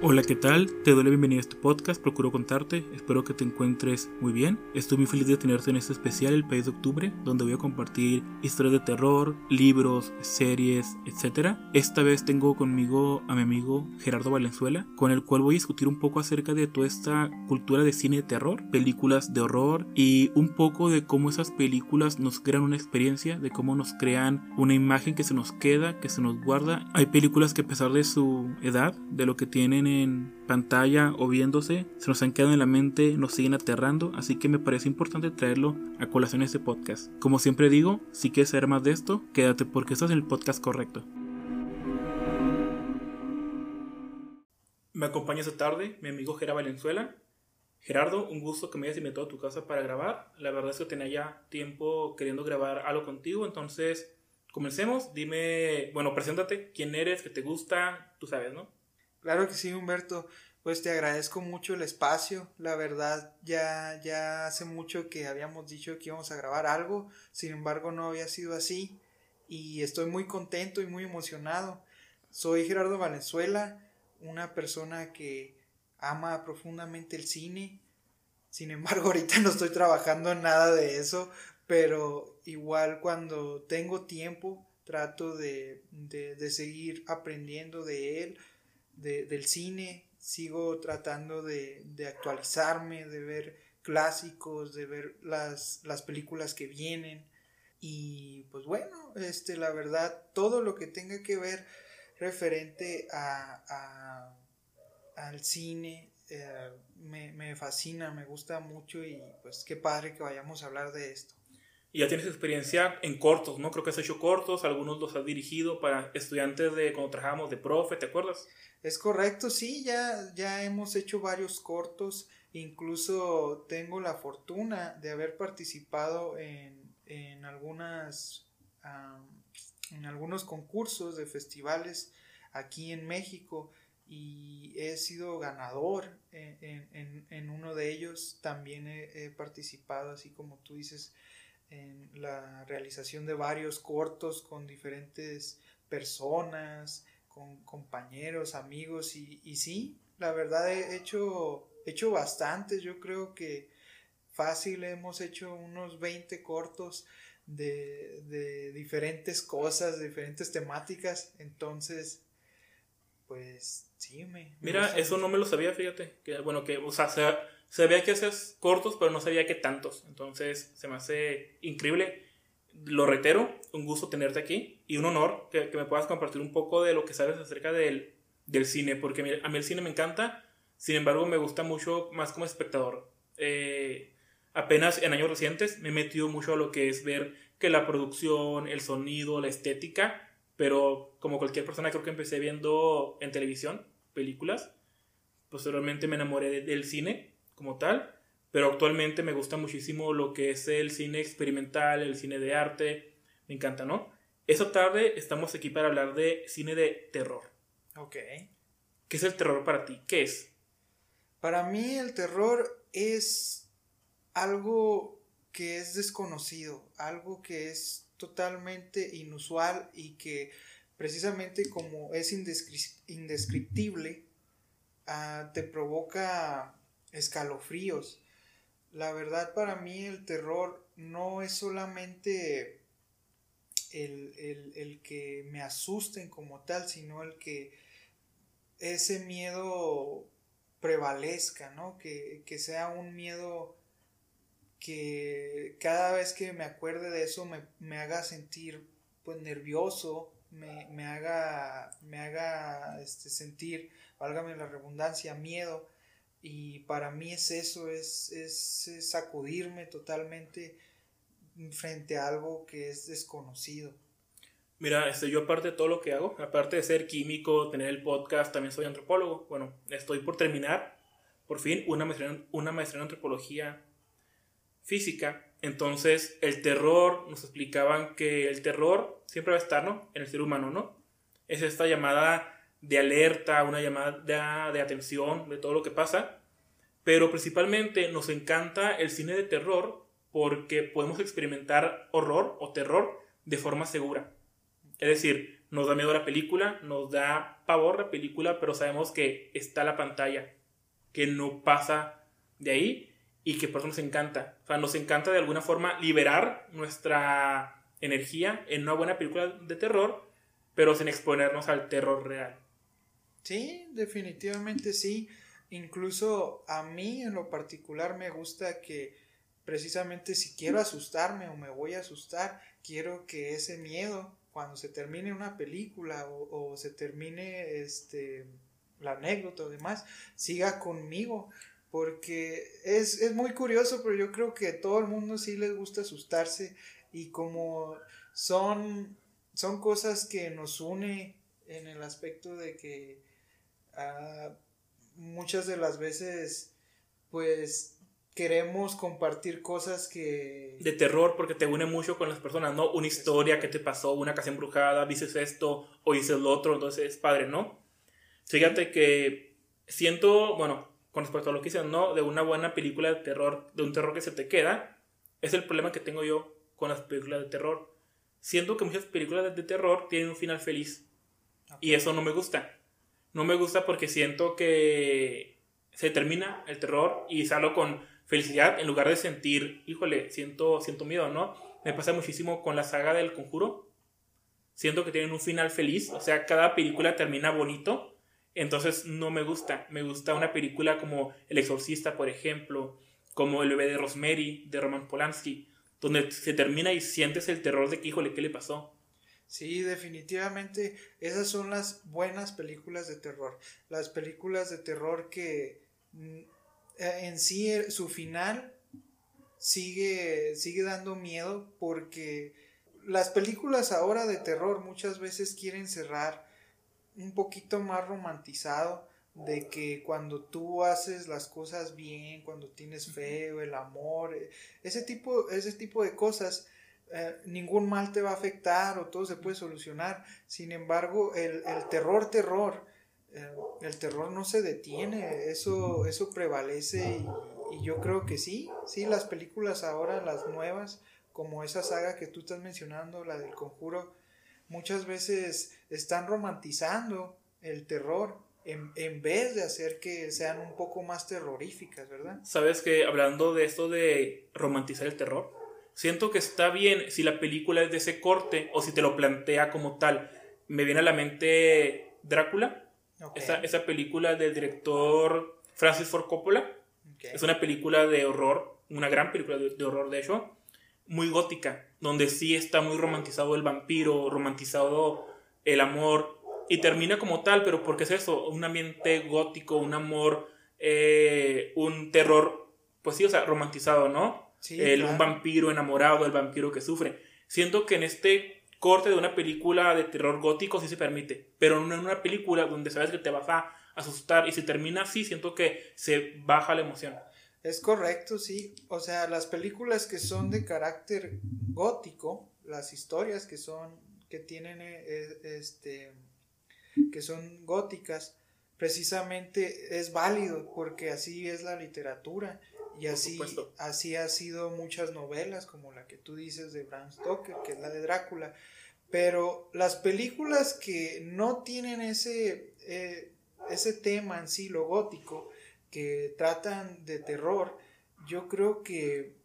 Hola, ¿qué tal? Te doy la bienvenida a este podcast, procuro contarte, espero que te encuentres muy bien. Estoy muy feliz de tenerte en este especial El País de Octubre, donde voy a compartir historias de terror, libros, series, etc. Esta vez tengo conmigo a mi amigo Gerardo Valenzuela, con el cual voy a discutir un poco acerca de toda esta cultura de cine de terror, películas de horror y un poco de cómo esas películas nos crean una experiencia, de cómo nos crean una imagen que se nos queda, que se nos guarda. Hay películas que a pesar de su edad, de lo que tienen en pantalla o viéndose, se nos han quedado en la mente, nos siguen aterrando, así que me parece importante traerlo a colación este podcast. Como siempre digo, si quieres saber más de esto, quédate porque estás en el podcast correcto. Me acompaña esta tarde mi amigo Gerardo Valenzuela. Gerardo, un gusto que me hayas invitado a tu casa para grabar. La verdad es que tenía ya tiempo queriendo grabar algo contigo, entonces comencemos. Dime, bueno, preséntate, quién eres, qué te gusta, tú sabes, ¿no? Claro que sí, Humberto. Pues te agradezco mucho el espacio. La verdad, ya, ya hace mucho que habíamos dicho que íbamos a grabar algo. Sin embargo, no había sido así. Y estoy muy contento y muy emocionado. Soy Gerardo Valenzuela, una persona que ama profundamente el cine. Sin embargo, ahorita no estoy trabajando en nada de eso. Pero igual cuando tengo tiempo, trato de, de, de seguir aprendiendo de él del cine, sigo tratando de, actualizarme, de ver clásicos, de ver las, películas que vienen. Y pues bueno, este, la verdad, todo lo que tenga que ver referente a, al cine eh, me, me fascina, me gusta mucho y pues qué padre que vayamos a hablar de esto. Y ya tienes experiencia en cortos, ¿no? Creo que has hecho cortos, algunos los has dirigido para estudiantes de cuando trabajábamos de profe, ¿te acuerdas? Es correcto, sí, ya, ya hemos hecho varios cortos, incluso tengo la fortuna de haber participado en, en algunas, en algunos concursos de festivales aquí en México y he sido ganador en, en, en uno de ellos, también he, participado, así como tú dices, en la realización de varios cortos con diferentes personas, con compañeros, amigos y, y sí, la verdad he hecho, hecho bastantes, yo creo que fácil hemos hecho unos 20 cortos de, de diferentes cosas, diferentes temáticas, entonces pues sí, me... Mira, eso no me lo sabía, fíjate, que bueno, que, o sea, sabía que haces cortos, pero no sabía que tantos, entonces se me hace increíble. Lo reitero, un gusto tenerte aquí y un honor que, me puedas compartir un poco de lo que sabes acerca del, del, cine, porque a mí el cine me encanta, sin embargo me gusta mucho más como espectador. Eh, apenas en años recientes me he metido mucho a lo que es ver que la producción, el sonido, la estética, pero como cualquier persona creo que empecé viendo en televisión películas, posteriormente me enamoré del cine como tal pero actualmente me gusta muchísimo lo que es el cine experimental, el cine de arte, me encanta, ¿no? Esta tarde estamos aquí para hablar de cine de terror. Ok. ¿Qué es el terror para ti? ¿Qué es? Para mí el terror es algo que es desconocido, algo que es totalmente inusual y que precisamente como es indescriptible, ah, te provoca escalofríos la verdad para mí el terror no es solamente el, que me asusten como tal, sino el que ese miedo prevalezca, ¿no? Que, sea un miedo que cada vez que me acuerde de eso me, haga sentir pues nervioso, me, haga, me haga este, sentir, válgame la redundancia, miedo y para mí es eso, es, es, sacudirme totalmente frente a algo que es desconocido. Mira, este, yo aparte de todo lo que hago, aparte de ser químico, tener el podcast, también soy antropólogo. Bueno, estoy por terminar, por fin, una maestría, una maestría en antropología física. Entonces, el terror, nos explicaban que el terror siempre va a estar, ¿no? En el ser humano, ¿no? Es esta llamada de alerta, una llamada de, atención de todo lo que pasa. Pero principalmente nos encanta el cine de terror porque podemos experimentar horror o terror de forma segura. Es decir, nos da miedo la película, nos da pavor la película, pero sabemos que está la pantalla, que no pasa de ahí y que por eso nos encanta. O sea, nos encanta de alguna forma liberar nuestra energía en una buena película de terror, pero sin exponernos al terror real. Sí, definitivamente sí. Incluso a mí en lo particular me gusta que precisamente si quiero asustarme o me voy a asustar, quiero que ese miedo, cuando se termine una película o, se termine este, la anécdota o demás, siga conmigo. Porque es, es muy curioso, pero yo creo que a todo el mundo sí les gusta asustarse y como son, son cosas que nos une en el aspecto de que ah, muchas de las veces pues queremos compartir cosas que... De terror, porque te une mucho con las personas, ¿no? Una historia que te pasó, una casa embrujada, dices esto o dices lo otro, entonces es padre, ¿no? Fíjate que siento, bueno, con respecto a lo que dicen, ¿no? De una buena película de terror, de un terror que se te queda, es el problema que tengo yo con las películas de terror. Siento que muchas películas de terror tienen un final feliz. Y eso no me gusta. No me gusta porque siento que se termina el terror y salgo con felicidad en lugar de sentir, híjole, siento, siento miedo, ¿no? Me pasa muchísimo con la saga del conjuro. Siento que tienen un final feliz, o sea, cada película termina bonito, entonces no me gusta. Me gusta una película como El Exorcista, por ejemplo, como El bebé de Rosemary, de Roman Polanski, donde se termina y sientes el terror de que, híjole, ¿qué le pasó? Sí, definitivamente esas son las buenas películas de terror. Las películas de terror que mm, eh, en sí eh, su final sigue, sigue dando miedo porque las películas ahora de terror muchas veces quieren cerrar un poquito más romantizado de que cuando tú haces las cosas bien, cuando tienes fe el amor, eh, ese tipo, ese tipo de cosas, ningún mal te va a afectar o todo se puede solucionar. Sin embargo, el, el terror, terror, eh, el terror no se detiene, eso, eso prevalece y, yo creo que sí, sí, las películas ahora, las nuevas, como esa saga que tú estás mencionando, la del conjuro, muchas veces están romantizando el terror en, en, vez de hacer que sean un poco más terroríficas, ¿verdad? Sabes que hablando de esto de romantizar el terror, siento que está bien si la película es de ese corte o si te lo plantea como tal. Me viene a la mente Drácula, esa, película del director Francis Ford Coppola. Es una película de horror, una gran película de, horror de hecho, muy gótica, donde sí está muy romantizado el vampiro, romantizado el amor, y termina como tal, pero porque es eso, un ambiente gótico, un amor, eh, un terror, pues sí, o sea, romantizado, ¿no? El, Un vampiro enamorado, el vampiro que sufre. Siento que en este corte de una película de terror gótico sí se permite, pero no en una película donde sabes que te vas a asustar y si termina así siento que se baja la emoción. Es correcto, sí. O sea, las películas que son de carácter gótico, las historias que son que tienen eh, este que son góticas, precisamente es válido porque así es la literatura y así, así ha sido muchas novelas, como la que tú dices de Bram Stoker, que es la de Drácula. Pero las películas que no tienen ese, eh, ese tema en sí, lo gótico, que tratan de terror, yo creo que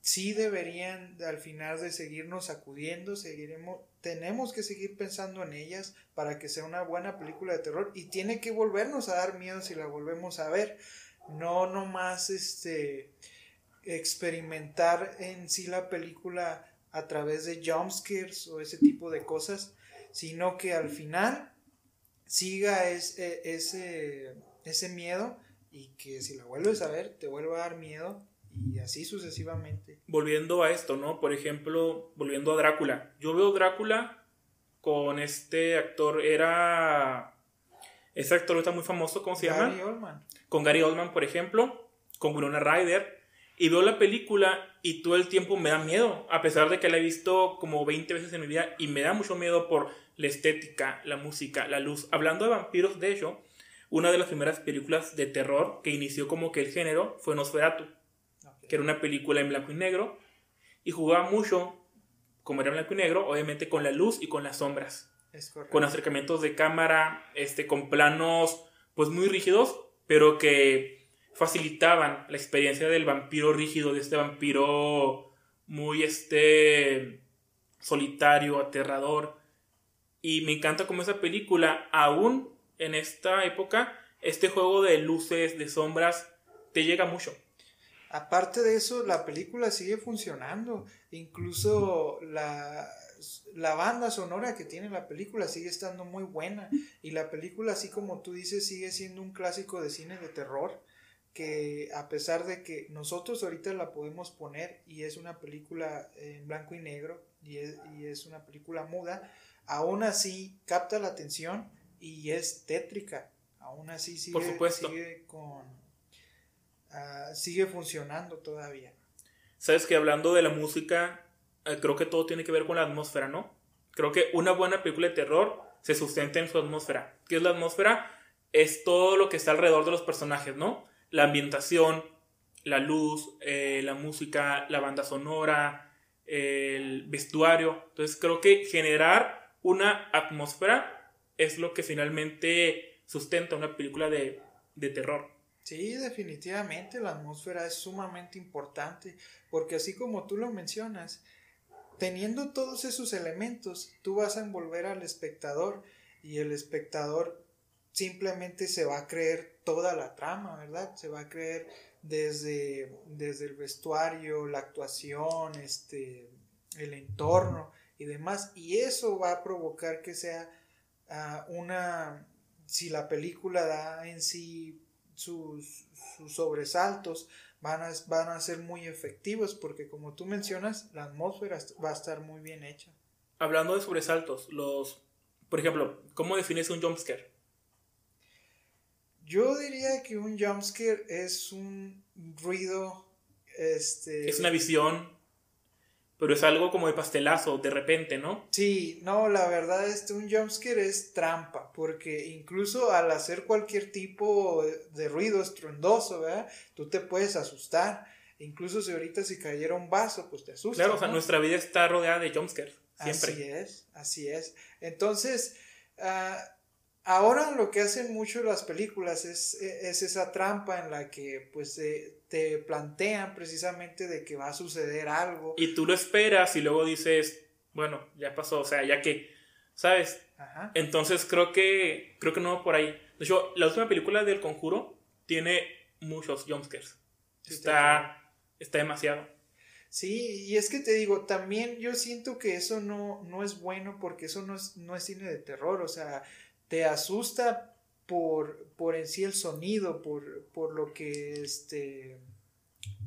sí deberían al final de seguirnos acudiendo, seguiremos, tenemos que seguir pensando en ellas para que sea una buena película de terror y tiene que volvernos a dar miedo si la volvemos a ver no nomás este experimentar en sí la película a través de jumpscares o ese tipo de cosas, sino que al final siga ese, ese, ese miedo y que si la vuelves a ver te vuelva a dar miedo y así sucesivamente. Volviendo a esto, ¿no? Por ejemplo, volviendo a Drácula. Yo veo Drácula con este actor, era... Este actor está muy famoso, ¿cómo se llama? Gary Oldman con Gary Oldman, por ejemplo, con Winona Ryder, y veo la película y todo el tiempo me da miedo, a pesar de que la he visto como 20 veces en mi vida y me da mucho miedo por la estética, la música, la luz. Hablando de vampiros, de hecho, una de las primeras películas de terror que inició como que el género fue Nosferatu, que era una película en blanco y negro y jugaba mucho, como era en blanco y negro, obviamente con la luz y con las sombras. Con acercamientos de cámara, este, con planos pues muy rígidos, pero que facilitaban la experiencia del vampiro rígido, de este vampiro muy este solitario, aterrador. Y me encanta como esa película, aún en esta época, este juego de luces, de sombras, te llega mucho. Aparte de eso, la película sigue funcionando. Incluso la, la banda sonora que tiene la película sigue estando muy buena. Y la película, así como tú dices, sigue siendo un clásico de cine de terror. Que a pesar de que nosotros ahorita la podemos poner y es una película en blanco y negro y es, y es una película muda, aún así capta la atención y es tétrica. Aún así sigue, Por supuesto. sigue con ah, sigue funcionando todavía. Sabes que hablando de la música, creo que todo tiene que ver con la atmósfera, ¿no? Creo que una buena película de terror se sustenta en su atmósfera. ¿Qué es la atmósfera? Es todo lo que está alrededor de los personajes, ¿no? La ambientación, la luz, eh, la música, la banda sonora, el vestuario. Entonces creo que generar una atmósfera es lo que finalmente sustenta una película de, de terror. Sí, definitivamente la atmósfera es sumamente importante, porque así como tú lo mencionas, teniendo todos esos elementos, tú vas a envolver al espectador y el espectador simplemente se va a creer toda la trama, ¿verdad? Se va a creer desde, desde el vestuario, la actuación, este, el entorno y demás, y eso va a provocar que sea ah, una, si la película da en sí sus, sus sobresaltos, van a, van a ser muy efectivos porque como tú mencionas, la atmósfera va a estar muy bien hecha. Hablando de sobresaltos, los, por ejemplo, ¿cómo defines un jumpscare? Yo diría que un jumpscare es un ruido, este... Es una visión, pero es algo como de pastelazo, de repente, ¿no? Sí, no, la verdad, este, un jumpscare es trampa, porque incluso al hacer cualquier tipo de ruido estruendoso, ¿verdad? Tú te puedes asustar. Incluso si ahorita si cayera un vaso, pues te asusta. Claro, o sea, nuestra vida está rodeada de jumpscares, siempre. Así es, así es. Entonces, uh, Ahora lo que hacen mucho las películas es, es esa trampa en la que pues te plantean precisamente de que va a suceder algo. Y tú lo esperas y luego dices, bueno, ya pasó, o sea, ya que, ¿sabes? Ajá. Entonces creo que, creo que no por ahí. De hecho, la última película del Conjuro tiene muchos jumpscares. está, está demasiado. Sí, y es que te digo, también yo siento que eso no, no es bueno porque eso no es, no es cine de terror, o sea, te asusta por, por en sí el sonido, por, por lo que este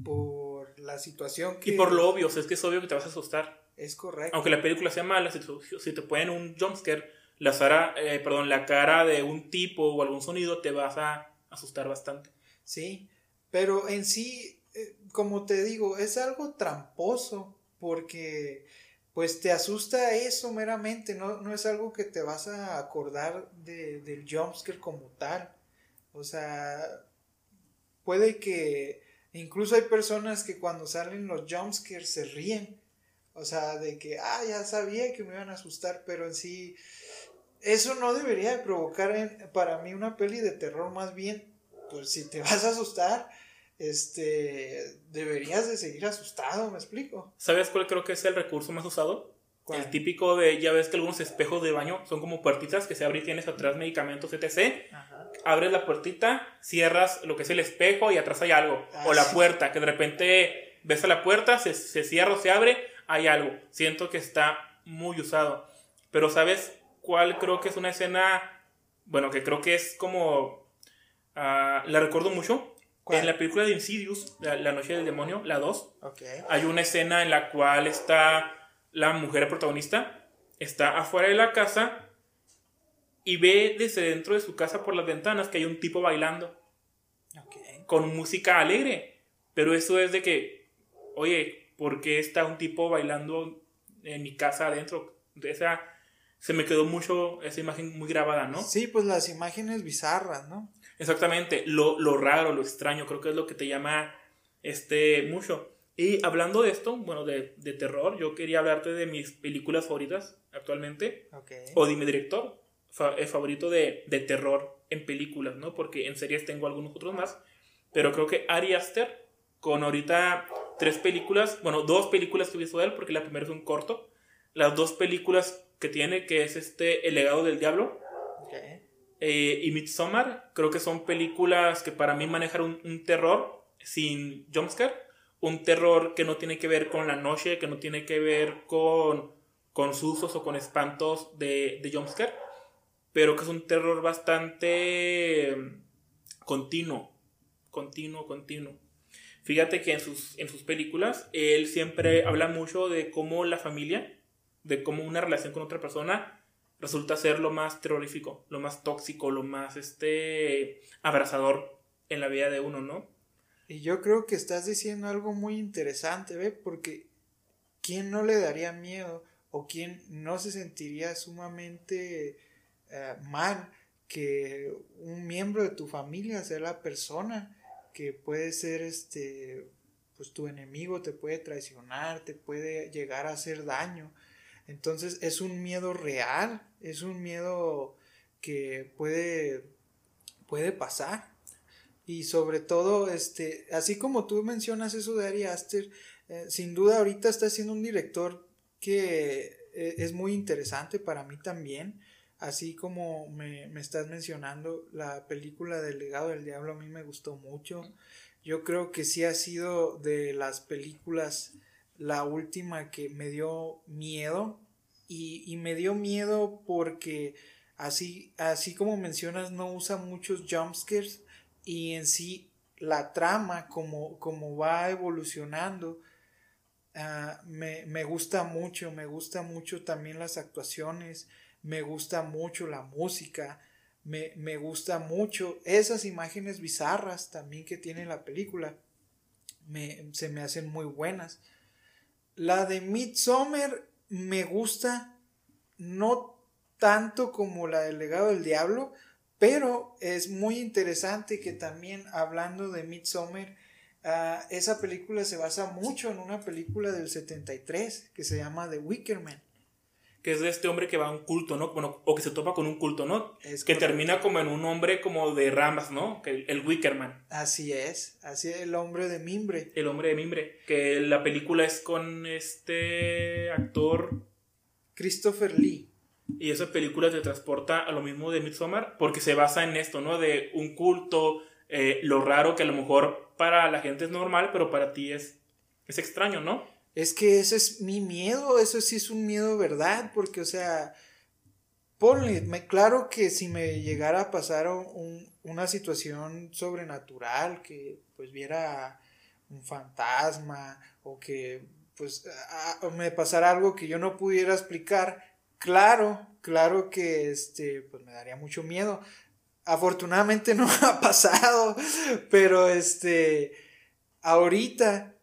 por la situación que... Y por lo obvio, o sea, es que es obvio que te vas a asustar. Es correcto. Aunque la película sea mala, si te, si te ponen un jumpscare, la, cara, eh, perdón, la cara de un tipo o algún sonido te vas a asustar bastante. Sí, pero en sí, eh, como te digo, es algo tramposo porque pues te asusta eso meramente, no, no es algo que te vas a acordar de, del jumpscare como tal. O sea, puede que incluso hay personas que cuando salen los jumpscares se ríen. O sea, de que, ah, ya sabía que me iban a asustar, pero en sí, eso no debería provocar para mí una peli de terror, más bien, pues si te vas a asustar, este, deberías de seguir asustado, ¿me explico? ¿Sabes cuál creo que es el recurso más usado? El típico de, ya ves que algunos espejos de baño son como puertitas que se abren y tienes atrás medicamentos, etc. Abres la puertita, cierras lo que es el espejo y atrás hay algo. Ah, o la puerta, que de repente ves a la puerta, se, se cierra o se abre, hay algo. Siento que está muy usado. Pero ¿sabes cuál creo que es una escena, bueno, que creo que es como... Uh, la recuerdo mucho en la película de Insidious, la, Noche del Demonio, la 2, hay una escena en la cual está la mujer protagonista, está afuera de la casa y ve desde dentro de su casa por las ventanas que hay un tipo bailando. Con música alegre. Pero eso es de que, oye, ¿por qué está un tipo bailando en mi casa adentro? Esa, se me quedó mucho esa imagen muy grabada, ¿no? Sí, pues las imágenes bizarras, ¿no? Exactamente, lo, lo, raro, lo extraño, creo que es lo que te llama este mucho. Y hablando de esto, bueno, de, de terror, yo quería hablarte de mis películas favoritas actualmente. Okay. O de mi director fa eh, favorito de, de, terror en películas, ¿no? Porque en series tengo algunos otros más. Pero creo que Ari Aster, con ahorita tres películas, bueno, dos películas que hizo él, porque la primera es un corto. Las dos películas que tiene, que es este El legado del diablo. Okay. Eh, y Midsommar, creo que son películas que para mí manejan un, terror sin jumpscare un terror que no tiene que ver con la noche, que no tiene que ver con, con sustos o con espantos de, de jumpscare, pero que es un terror bastante mm, continuo, continuo, continuo. Fíjate que en sus, en sus películas él siempre habla mucho de cómo la familia, de cómo una relación con otra persona resulta ser lo más terrorífico, lo más tóxico, lo más este abrazador en la vida de uno, ¿no? Y yo creo que estás diciendo algo muy interesante, ¿ve? Porque ¿quién no le daría miedo o quién no se sentiría sumamente eh, mal que un miembro de tu familia sea la persona que puede ser este pues tu enemigo te puede traicionar, te puede llegar a hacer daño. Entonces es un miedo real, es un miedo que puede puede pasar y sobre todo, este, así como tú mencionas eso de Ari Aster, eh, sin duda ahorita está siendo un director que eh, es muy interesante para mí también. Así como me, me, estás mencionando, la película del legado del diablo a mí me gustó mucho. Yo creo que sí ha sido de las películas la última que me dio miedo. Y, y me dio miedo porque así, así como mencionas, no usa muchos jumpscares y en sí la trama, como, como va evolucionando, uh, me, me, gusta mucho, me gusta mucho también las actuaciones, me gusta mucho la música, me, me gusta mucho esas imágenes bizarras también que tiene la película, me, se me hacen muy buenas. La de Midsommar me gusta, no tanto como la del legado del diablo, pero es muy interesante que también hablando de Midsommar, uh, esa película se basa mucho en una película del 73 que se llama The Wicker Man. Que es de este hombre que va a un culto, ¿no? Bueno, o que se topa con un culto, ¿no? Es que correcto. termina como en un hombre como de ramas, ¿no? Que el Wickerman. Así es, así es, el hombre de mimbre. El hombre de mimbre. Que la película es con este actor. Christopher Lee. Y esa película te transporta a lo mismo de Midsommar porque se basa en esto, ¿no? De un culto, eh, lo raro que a lo mejor para la gente es normal, pero para ti es, es extraño, ¿no? Es que ese es mi miedo, eso sí es un miedo, ¿verdad? Porque, o sea, ponle, claro que si me llegara a pasar un, una situación sobrenatural, que pues viera un fantasma o que pues me pasara algo que yo no pudiera explicar, Claro, claro que este, pues me daría mucho miedo. Afortunadamente no ha pasado, pero este, ahorita,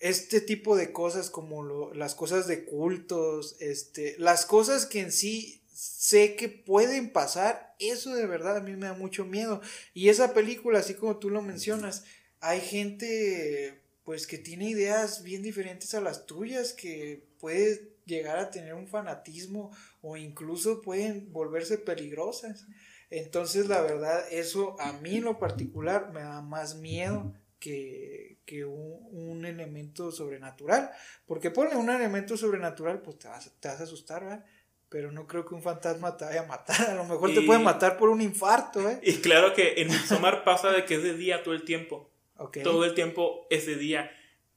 este tipo de cosas como lo, las cosas de cultos, este, las cosas que en sí sé que pueden pasar, eso de verdad a mí me da mucho miedo. Y esa película, así como tú lo mencionas, hay gente pues que tiene ideas bien diferentes a las tuyas, que puede llegar a tener un fanatismo o incluso pueden volverse peligrosas. Entonces, la verdad, eso a mí en lo particular me da más miedo que, que un, un, elemento sobrenatural. Porque pone un elemento sobrenatural, pues te vas, te vas a asustar, ¿verdad? Pero no creo que un fantasma te vaya a matar. A lo mejor y, te puede matar por un infarto, ¿eh? Y claro que en Midsommar pasa de que es de día todo el tiempo. Okay. Todo el tiempo es de día.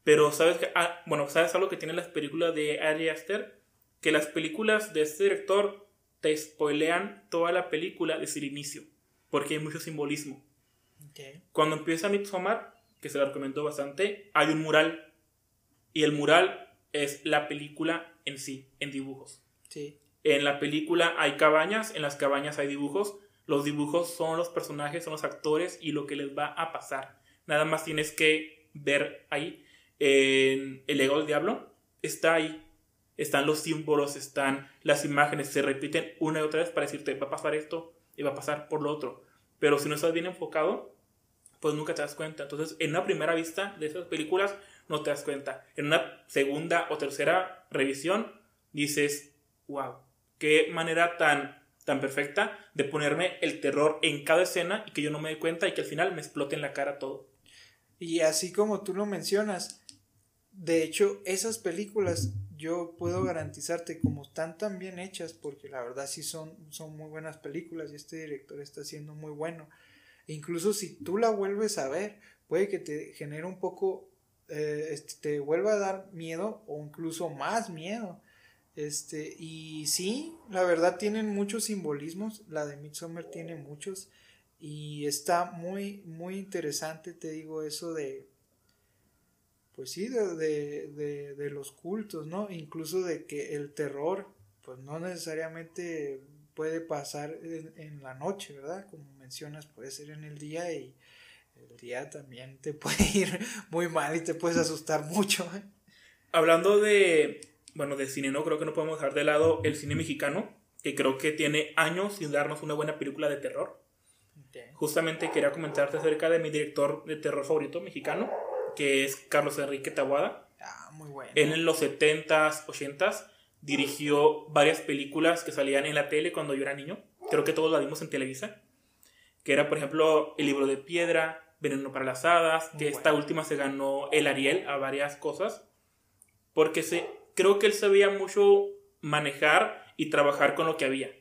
Pero sabes que, ah, bueno, sabes algo que tienen las películas de Ari Aster, que las películas de este director te spoilean toda la película desde el inicio, porque hay mucho simbolismo. Okay. Cuando empieza Midsommar, que se la recomiendo bastante, hay un mural y el mural es la película en sí, en dibujos. Sí. En la película hay cabañas, en las cabañas hay dibujos. Los dibujos son los personajes, son los actores y lo que les va a pasar. Nada más tienes que ver ahí en El Ego del Diablo está ahí. Están los símbolos, están las imágenes, se repiten una y otra vez para decirte va a pasar esto y va a pasar por lo otro. Pero si no estás bien enfocado, pues nunca te das cuenta. Entonces, en una primera vista de esas películas, no te das cuenta. En una segunda o tercera revisión dices, wow, qué manera tan, tan perfecta de ponerme el terror en cada escena y que yo no me dé cuenta y que al final me explote en la cara todo. Y así como tú lo mencionas, de hecho, esas películas yo puedo garantizarte como están tan bien hechas, porque la verdad sí son, son muy buenas películas y este director está siendo muy bueno. Incluso si tú la vuelves a ver, puede que te genere un poco, eh, este, te vuelva a dar miedo o incluso más miedo. Este, y sí, la verdad tienen muchos simbolismos, la de Midsommar tiene muchos y está muy, muy interesante, te digo, eso de, pues sí, de, de, de, los cultos, ¿no? Incluso de que el terror, pues no necesariamente puede pasar en, la noche, ¿verdad? Como mencionas, puede ser en el día y el día también te puede ir muy mal y te puedes asustar mucho. ¿eh? Hablando de, bueno, de cine, ¿no? Creo que no podemos dejar de lado el cine mexicano, que creo que tiene años sin darnos una buena película de terror. Justamente quería comentarte acerca de mi director de terror favorito mexicano, que es Carlos Enrique Tabuada. Ah, muy bueno. en los 70s, 80s dirigió varias películas que salían en la tele cuando yo era niño. Creo que todos la vimos en Televisa. Que era, por ejemplo, El libro de piedra, Veneno para las hadas, que esta última se ganó el Ariel a varias cosas. Porque se, creo que él sabía mucho manejar y trabajar con lo que había.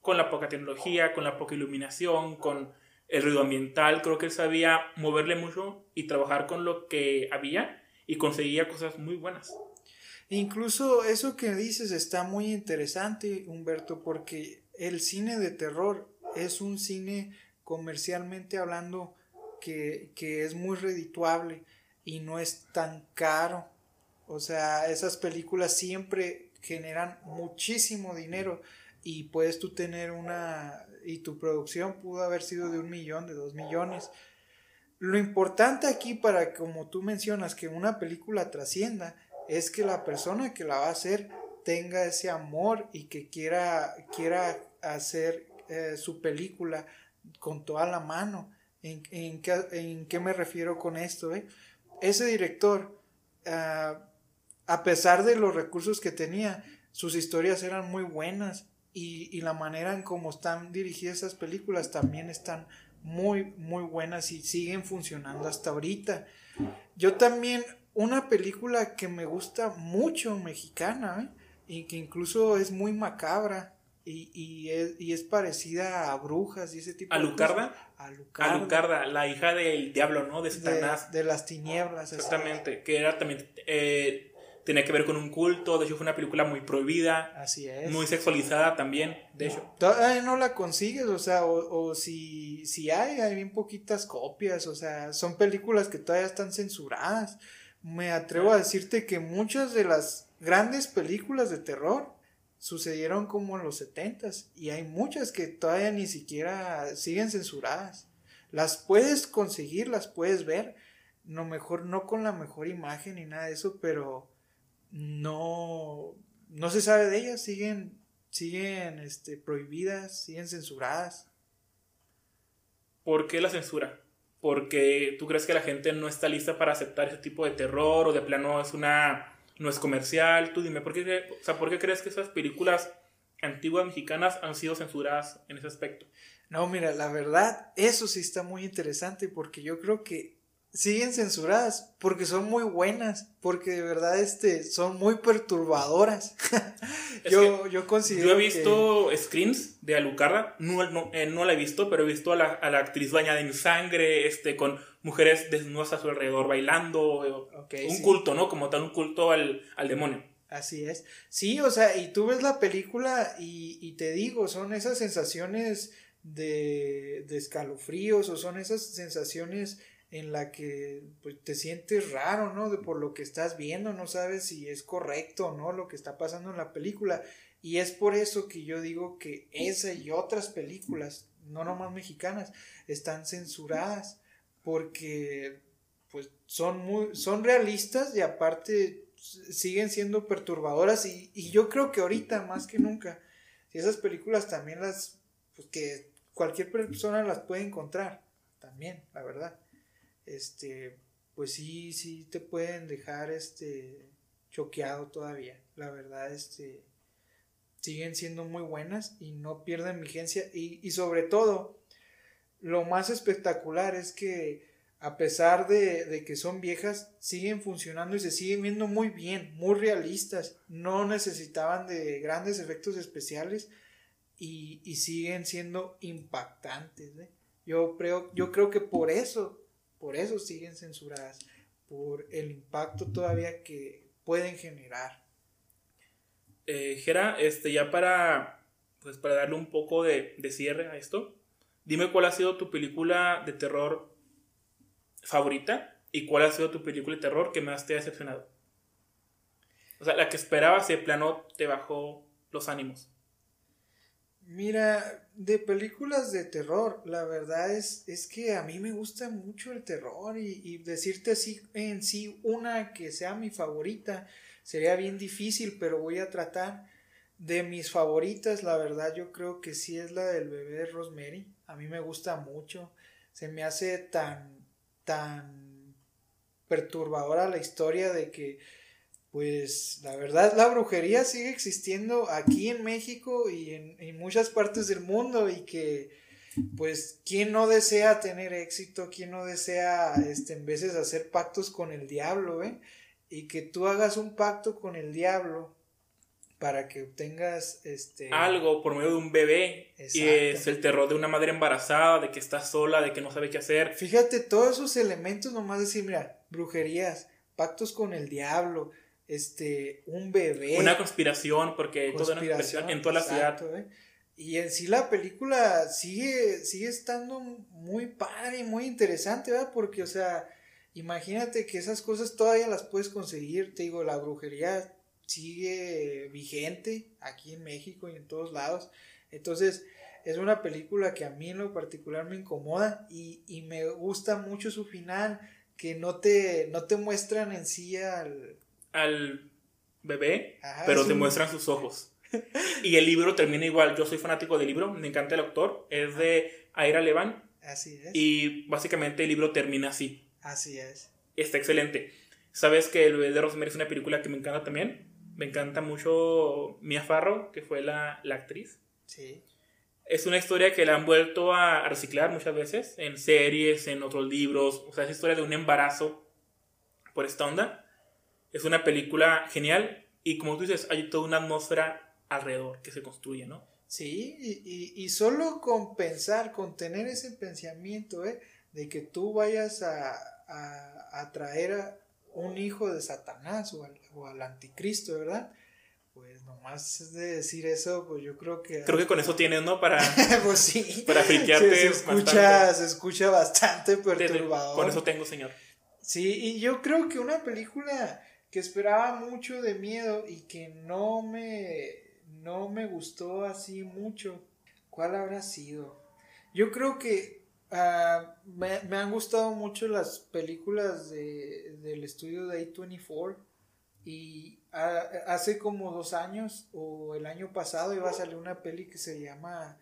Con la poca tecnología, con la poca iluminación, con el ruido ambiental, creo que él sabía moverle mucho y trabajar con lo que había y conseguía cosas muy buenas. Incluso eso que dices está muy interesante, Humberto, porque el cine de terror es un cine comercialmente hablando que, que es muy redituable y no es tan caro. O sea, esas películas siempre generan muchísimo dinero y puedes tú tener una y tu producción pudo haber sido de un millón, de dos millones. Lo importante aquí para, como tú mencionas, que una película trascienda, es que la persona que la va a hacer tenga ese amor y que quiera, quiera hacer eh, su película con toda la mano. ¿En, en, qué, me refiero con esto? Eh? Ese director, ah, a pesar de los recursos que tenía, sus historias eran muy buenas y, la manera en cómo están dirigidas esas películas también están muy, muy buenas y siguen funcionando hasta ahorita. Yo también, una película que me gusta mucho mexicana, ¿eh? y que incluso es muy macabra, y, y, es, y, es, parecida a brujas y ese tipo de cosas. ¿Alucarda? Alucarda, la hija del diablo, ¿no? De Satanás. De, las tinieblas. Exactamente, que era también eh, tenía que ver con un culto, de hecho fue una película muy prohibida. Así es. Muy sexualizada también, de hecho. Todavía no la consigues, o sea, o, si, si hay, hay bien poquitas copias, o sea, son películas que todavía están censuradas. Me atrevo a decirte que muchas de las grandes películas de terror sucedieron como en los setentas y hay muchas que todavía ni siquiera siguen censuradas. Las puedes conseguir, las puedes ver, no mejor no con la mejor imagen ni nada de eso, pero no, no se sabe de ellas, siguen, siguen este, prohibidas, siguen censuradas. ¿Por qué la censura? Porque tú crees que la gente no está lista para aceptar ese tipo de terror o de plano es una no es comercial. Tú dime, ¿por qué, o sea, ¿por qué crees que esas películas antiguas mexicanas han sido censuradas en ese aspecto? No, mira, la verdad, eso sí está muy interesante porque yo creo que siguen censuradas porque son muy buenas, porque de verdad este, son muy perturbadoras. yo, yo considero. Yo he visto screens de Alucarda, no, no, eh, no, la he visto, pero he visto a la, a la, actriz bañada en sangre, este, con mujeres desnudas a su alrededor bailando. un culto, ¿no? Como tal, un culto al, al demonio. Así es. Sí, o sea, y tú ves la película y, y te digo, son esas sensaciones de, de escalofríos o son esas sensaciones en la que pues, te sientes raro, ¿no? De por lo que estás viendo, no sabes si es correcto o no lo que está pasando en la película. Y es por eso que yo digo que esa y otras películas, no nomás mexicanas, están censuradas porque pues son muy son realistas y aparte siguen siendo perturbadoras y, yo creo que ahorita más que nunca esas películas también las pues que cualquier persona las puede encontrar también la verdad este, pues sí, sí te pueden dejar este choqueado todavía. La verdad, este siguen siendo muy buenas y no pierden vigencia y, y sobre todo lo más espectacular es que a pesar de, que son viejas, siguen funcionando y se siguen viendo muy bien, muy realistas. No necesitaban de grandes efectos especiales y, siguen siendo impactantes. ¿eh? Yo, creo, yo creo que por eso, por eso siguen censuradas, por el impacto todavía que pueden generar. Eh, Gera, este, ya para, pues para darle un poco de, de cierre a esto, dime cuál ha sido tu película de terror favorita y cuál ha sido tu película de terror que más te ha decepcionado. O sea, la que esperabas y de plano te bajó los ánimos. Mira, de películas de terror, la verdad es, es que a mí me gusta mucho el terror y, y, decirte así en sí una que sea mi favorita sería bien difícil, pero voy a tratar. De mis favoritas, la verdad yo creo que sí es la del bebé Rosemary. A mí me gusta mucho. Se me hace tan tan perturbadora la historia de que pues la verdad la brujería sigue existiendo aquí en México y en, muchas partes del mundo y que pues quién no desea tener éxito, quién no desea este en veces hacer pactos con el diablo, ¿eh? Y que tú hagas un pacto con el diablo para que obtengas este algo por medio de un bebé y es el terror de una madre embarazada de que está sola de que no sabe qué hacer. Fíjate todos esos elementos nomás decir mira brujerías pactos con el diablo este un bebé una conspiración porque toda una conspiración en toda la ciudad ¿eh? y en sí la película sigue sigue estando muy padre y muy interesante verdad porque o sea imagínate que esas cosas todavía las puedes conseguir te digo la brujería sigue vigente aquí en México y en todos lados. Entonces, es una película que a mí en lo particular me incomoda y, me gusta mucho su final, que no te, no te muestran en sí al... Al bebé, pero te muestran sus ojos. y el libro termina igual. Yo soy fanático del libro, me encanta el autor. Es de Aira Levan. Así es. Y básicamente el libro termina así. Así es. Está excelente. ¿Sabes que El bebé de Rosemary es una película que me encanta también? Me encanta mucho Mia Farrow, que fue la, la actriz. Sí. Es una historia que la han vuelto a reciclar muchas veces en series, en otros libros. O sea, es historia de un embarazo por esta onda. Es una película genial y como tú dices, hay toda una atmósfera alrededor que se construye, ¿no? Sí, y, y, solo con pensar, con tener ese pensamiento, ¿eh? De que tú vayas a, a, a traer a, un hijo de Satanás o al, o al anticristo, ¿verdad? Pues nomás de decir eso, pues yo creo que... Creo que con eso tienes, ¿no? Para... pues sí. Para friquearte se, escucha, se escucha bastante perturbador. Con eso tengo, señor. Sí, y yo creo que una película que esperaba mucho de miedo y que no me, no me gustó así mucho, ¿cuál habrá sido? Yo creo que Ah, me, me, han gustado mucho las películas de, del estudio de A24 y hace como dos años o el año pasado iba a salir una peli que se llama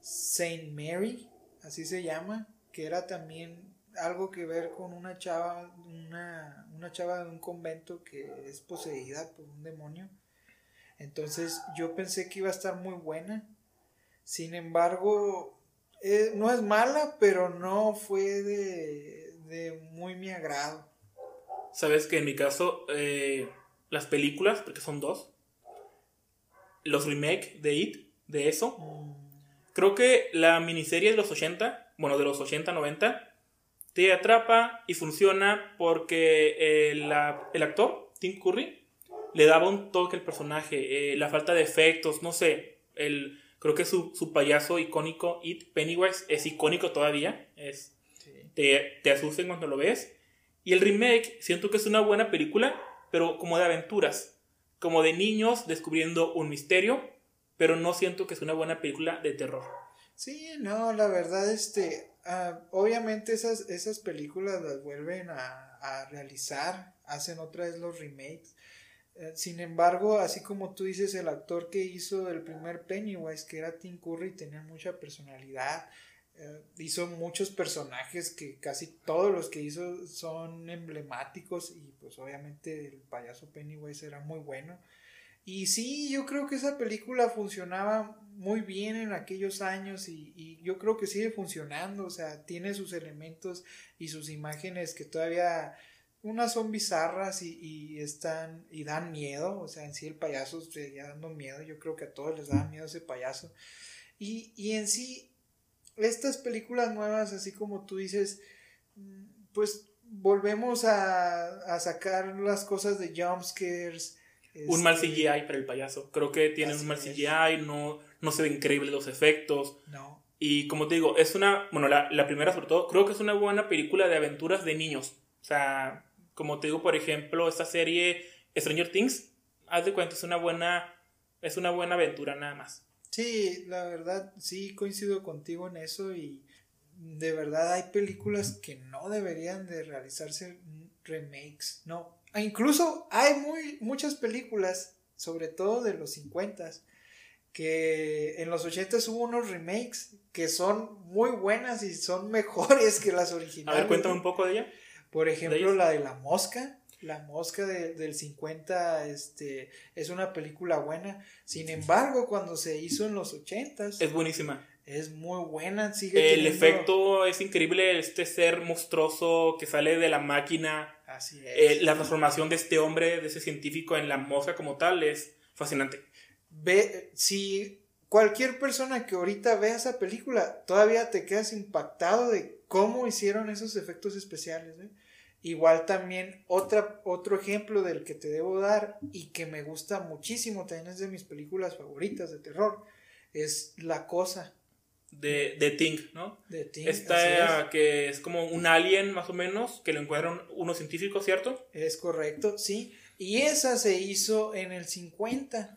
Saint Mary, así se llama, que era también algo que ver con una chava, una, una chava de un convento que es poseída por un demonio. Entonces yo pensé que iba a estar muy buena. Sin embargo, eh, no es mala, pero no fue de, muy mi agrado. Sabes que en mi caso, eh, las películas, porque son dos, los remakes de It, de eso, mm. creo que la miniserie de los 80, bueno, de los 80, 90, te atrapa y funciona porque el, el actor, Tim Curry, le daba un toque al personaje, eh, la falta de efectos, no sé, el Creo que su, su payaso icónico, It Pennywise, es icónico todavía. Es, te, te asusten cuando lo ves. Y el remake, siento que es una buena película, pero como de aventuras. Como de niños descubriendo un misterio, pero no siento que es una buena película de terror. Sí, no, la verdad, este, uh, obviamente esas, esas películas las vuelven a, a realizar, hacen otra vez los remakes, eh, sin embargo, así como tú dices, el actor que hizo el primer Pennywise, que era Tim Curry, tenía mucha personalidad Eh, hizo muchos personajes que casi todos los que hizo son emblemáticos y pues obviamente el payaso Pennywise era muy bueno. Y sí, yo creo que esa película funcionaba muy bien en aquellos años y, y, yo creo que sigue funcionando, o sea, tiene sus elementos y sus imágenes que todavía unas son bizarras y, y, están y dan miedo, o sea, en sí el payaso seguía dando miedo, yo creo que a todos les da miedo ese payaso. Y, y en sí estas películas nuevas, así como tú dices, mm, pues volvemos a, sacar las cosas de jumpscares. Un mal este, CGI para el payaso. Creo que tiene un mal CGI, no, no se ven increíbles los efectos. No. Y como te digo, es una, bueno, la, la, primera sobre todo, creo que es una buena película de aventuras de niños. O sea, como te digo, por ejemplo, esta serie Stranger Things, haz de cuenta, es una buena, es una buena aventura nada más. Sí, la verdad, sí coincido contigo en eso y de verdad hay películas que no deberían de realizarse remakes, no. E incluso hay muy, muchas películas, sobre todo de los 50 que en los 80 hubo unos remakes que son muy buenas y son mejores que las originales. A ver, cuéntame un poco de ella. Por ejemplo, la de la mosca. La Mosca del 50 este, es una película buena. Sin embargo, cuando se hizo en los 80 Es buenísima. Es muy buena. Sigue El efecto es increíble. Este ser monstruoso que sale de la máquina. Así es. Eh, la transformación de este hombre, de ese científico en la mosca como tal, es fascinante. Ve, si cualquier persona que ahorita vea esa película, todavía te quedas impactado de cómo hicieron esos efectos especiales. ¿eh? Igual también otra, otro ejemplo del que te debo dar y que me gusta muchísimo, también es de mis películas favoritas de terror, es La Cosa. De, de Ting, ¿no? De Ting. Esta que es como un alien más o menos, que lo encuentran unos científicos, ¿cierto? Es correcto, sí. Y esa se hizo en el 50.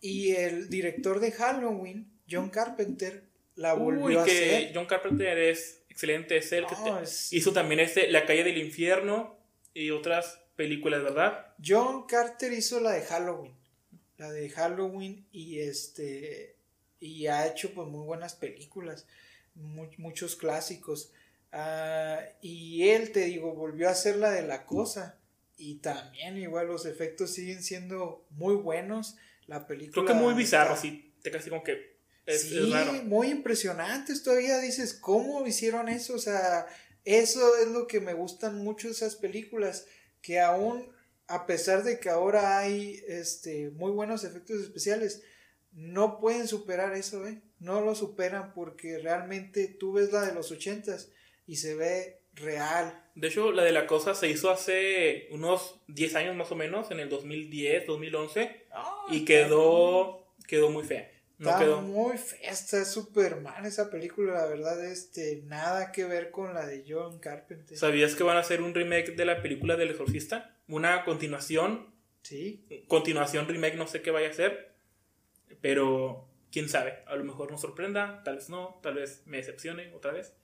Y el director de Halloween, John Carpenter, la volvió a hacer. John Carpenter es excelente. Es el que hizo también este La calle del infierno y otras películas, ¿verdad? John Carter hizo la de Halloween. La de Halloween y este y ha hecho pues muy buenas películas, muchos clásicos. Ah, y él, te digo, volvió a hacer la de la cosa. Y también igual los efectos siguen siendo muy buenos. La película... Creo que muy bizarro, así, te casi como que sí, muy impresionantes. Todavía dices, ¿cómo hicieron eso? O sea, eso es lo que me gustan mucho esas películas. Que aún, a pesar de que ahora hay este, muy buenos efectos especiales, no pueden superar eso, ¿eh? No lo superan porque realmente tú ves la de los ochentas y se ve real. De hecho, la de la cosa se hizo hace unos 10 años más o menos, en el 2010, 2011, y quedó, quedó muy fea. Está muy fea, está súper mal esa película, la verdad, este, nada que ver con la de John Carpenter. ¿Sabías que van a hacer un remake de la película del exorcista? Una continuación. Sí. Continuación, remake, no sé qué vaya a ser, pero quién sabe, a lo mejor nos sorprenda, tal vez no, tal vez me decepcione otra vez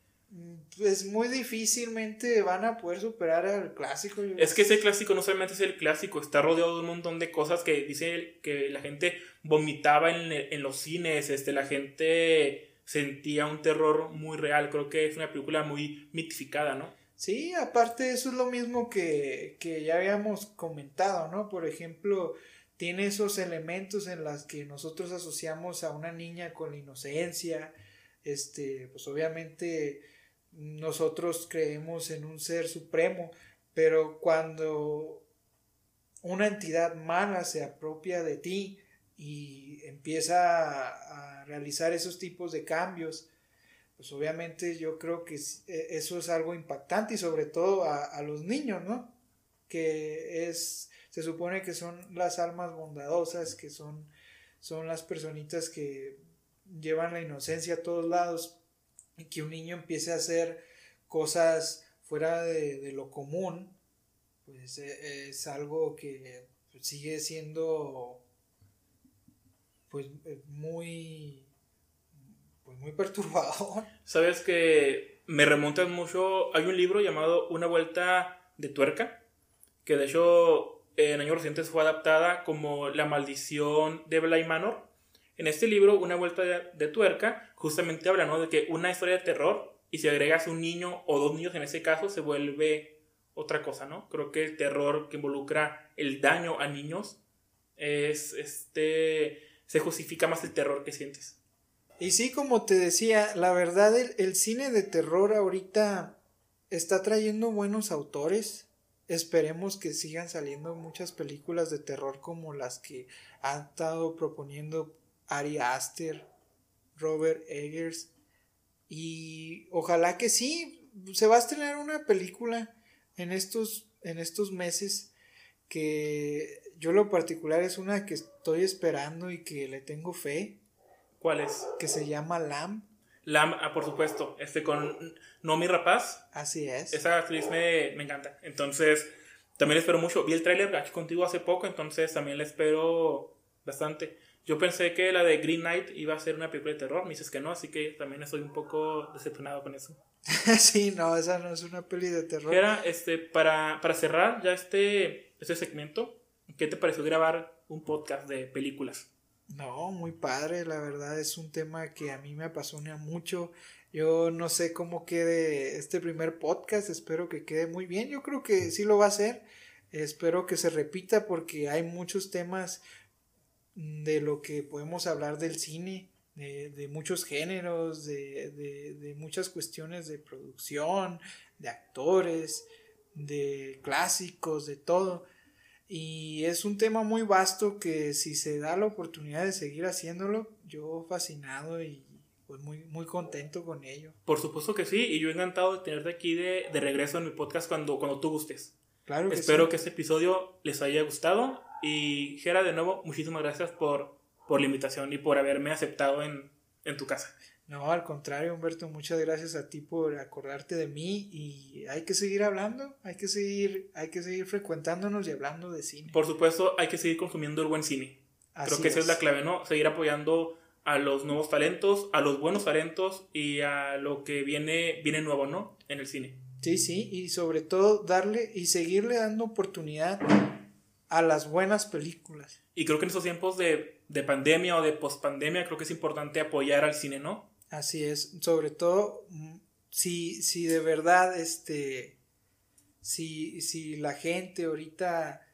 pues muy difícilmente van a poder superar al clásico. Es que ese clásico no solamente es el clásico, está rodeado de un montón de cosas que dice que la gente vomitaba en, en los cines, este, la gente sentía un terror muy real, creo que es una película muy mitificada, ¿no? Sí, aparte eso es lo mismo que, que ya habíamos comentado, ¿no? Por ejemplo, tiene esos elementos en los que nosotros asociamos a una niña con la inocencia, este, pues obviamente nosotros creemos en un ser supremo, pero cuando una entidad mala se apropia de ti y empieza a, realizar esos tipos de cambios, pues obviamente yo creo que e, eso es algo impactante y sobre todo a, los niños, ¿no? Que es, se supone que son las almas bondadosas, que son, son las personitas que llevan la inocencia a todos lados y que un niño empiece a hacer cosas fuera de, lo común, pues e, es algo que sigue siendo pues eh, muy pues muy perturbador. Sabes que me remontan mucho, hay un libro llamado Una vuelta de tuerca, que de hecho en años recientes fue adaptada como La maldición de Bly Manor En este libro, Una vuelta de, tuerca, justamente habla ¿no? de que una historia de terror, y si agregas un niño o dos niños en ese caso, se vuelve otra cosa, ¿no? Creo que el terror que involucra el daño a niños es este se justifica más el terror que sientes. Y sí, como te decía, la verdad el, cine de terror ahorita está trayendo buenos autores. Esperemos que sigan saliendo muchas películas de terror como las que ha estado proponiendo Ari Aster, Robert Eggers. Y ojalá que sí, se va a estrenar una película en estos, en estos meses que yo lo particular es una que estoy esperando y que le tengo fe. ¿Cuál es? Que se llama Lam. Lam, ah, por supuesto, este con Nomi Rapaz. Así es. Esa actriz me, me encanta. Entonces, también espero mucho. Vi el tráiler aquí contigo hace poco, entonces también le espero bastante. Yo pensé que la de Green Knight iba a ser una película de terror, me dices que no, así que también estoy un poco decepcionado con eso. sí, no, esa no es una peli de terror. Era, este, para, para cerrar ya este, este segmento, ¿qué te pareció grabar un podcast de películas? No, muy padre, la verdad es un tema que a mí me apasiona mucho. Yo no sé cómo quede este primer podcast, espero que quede muy bien, yo creo que sí lo va a hacer. Espero que se repita porque hay muchos temas de lo que podemos hablar del cine, de, muchos géneros, de, muchas cuestiones de producción, de actores, de clásicos, de todo. Y es un tema muy vasto que si se da la oportunidad de seguir haciéndolo, yo fascinado y pues muy, muy contento con ello. Por supuesto que sí, y yo encantado de tenerte aquí de, regreso en mi podcast cuando, cuando tú gustes. Claro que Espero que este episodio les haya gustado y Gera, de nuevo, muchísimas gracias por, por la invitación y por haberme aceptado en, en tu casa. No, al contrario, Humberto, muchas gracias a ti por acordarte de mí y hay que seguir hablando, hay que seguir, hay que seguir frecuentándonos y hablando de cine. Por supuesto, hay que seguir consumiendo el buen cine. Creo que esa es la clave, ¿no? Seguir apoyando a los nuevos talentos, a los buenos talentos y a lo que viene, viene nuevo, ¿no? En el cine. Sí, sí, y sobre todo darle y seguirle dando oportunidad a las buenas películas. Y creo que en estos tiempos de, de pandemia o de pospandemia, creo que es importante apoyar al cine, ¿no? Así es, sobre todo mm, si, si de verdad, este, si, si la gente ahorita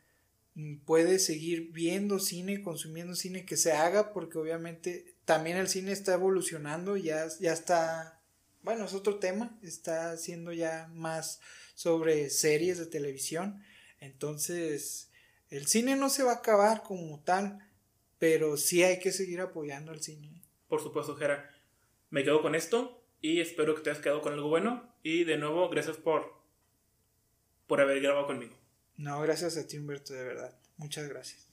mm, puede seguir viendo cine, consumiendo cine, que se haga, porque obviamente también el cine está evolucionando, ya, ya está, bueno, es otro tema, está siendo ya más sobre series de televisión, entonces el cine no se va a acabar como tal, pero sí hay que seguir apoyando al cine. Por supuesto, Jera. Me quedo con esto y espero que te hayas quedado con algo bueno. Y de nuevo, gracias por, por haber grabado conmigo. No, gracias a ti, Humberto, de verdad. Muchas gracias.